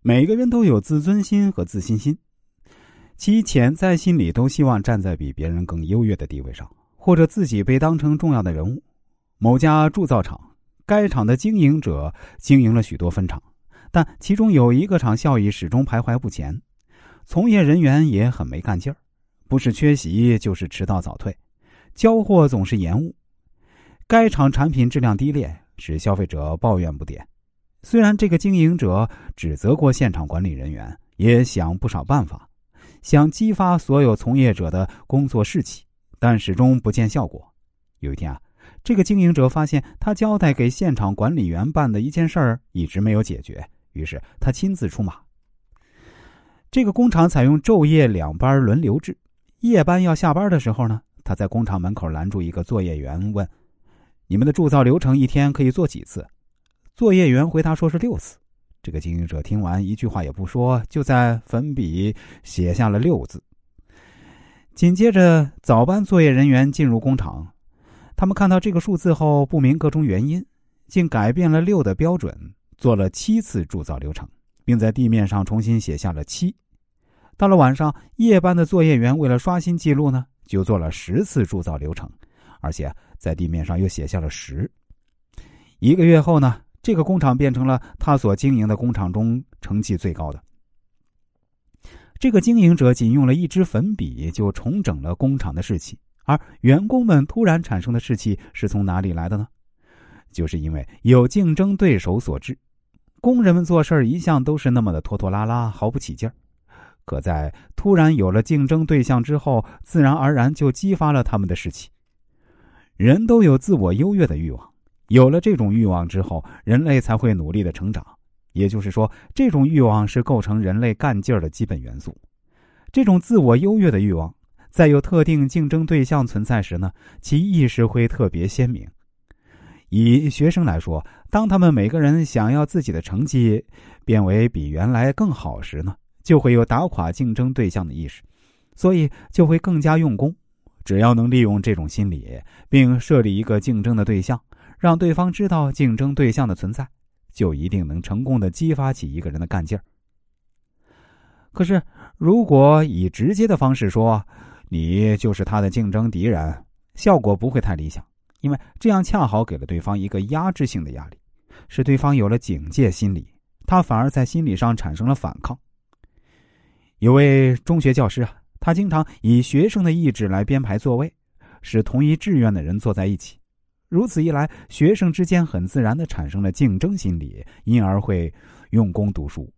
每个人都有自尊心和自信心，其潜在心理都希望站在比别人更优越的地位上，或者自己被当成重要的人物。某家铸造厂，该厂的经营者经营了许多分厂，但其中有一个厂效益始终徘徊不前，从业人员也很没干劲儿，不是缺席就是迟到早退，交货总是延误。该厂产品质量低劣，使消费者抱怨不迭。虽然这个经营者指责过现场管理人员，也想不少办法，想激发所有从业者的工作士气，但始终不见效果。有一天啊，这个经营者发现他交代给现场管理员办的一件事儿一直没有解决，于是他亲自出马。这个工厂采用昼夜两班轮流制，夜班要下班的时候呢，他在工厂门口拦住一个作业员，问：“你们的铸造流程一天可以做几次？”作业员回答说是六次。这个经营者听完，一句话也不说，就在粉笔写下了六字。紧接着，早班作业人员进入工厂，他们看到这个数字后，不明各种原因，竟改变了六的标准，做了七次铸造流程，并在地面上重新写下了七。到了晚上，夜班的作业员为了刷新记录呢，就做了十次铸造流程，而且在地面上又写下了十。一个月后呢？这个工厂变成了他所经营的工厂中成绩最高的。这个经营者仅用了一支粉笔就重整了工厂的士气，而员工们突然产生的士气是从哪里来的呢？就是因为有竞争对手所致。工人们做事一向都是那么的拖拖拉拉，毫不起劲儿。可在突然有了竞争对象之后，自然而然就激发了他们的士气。人都有自我优越的欲望。有了这种欲望之后，人类才会努力的成长。也就是说，这种欲望是构成人类干劲儿的基本元素。这种自我优越的欲望，在有特定竞争对象存在时呢，其意识会特别鲜明。以学生来说，当他们每个人想要自己的成绩变为比原来更好时呢，就会有打垮竞争对象的意识，所以就会更加用功。只要能利用这种心理，并设立一个竞争的对象。让对方知道竞争对象的存在，就一定能成功的激发起一个人的干劲儿。可是，如果以直接的方式说，你就是他的竞争敌人，效果不会太理想，因为这样恰好给了对方一个压制性的压力，使对方有了警戒心理，他反而在心理上产生了反抗。有位中学教师啊，他经常以学生的意志来编排座位，使同一志愿的人坐在一起。如此一来，学生之间很自然的产生了竞争心理，因而会用功读书。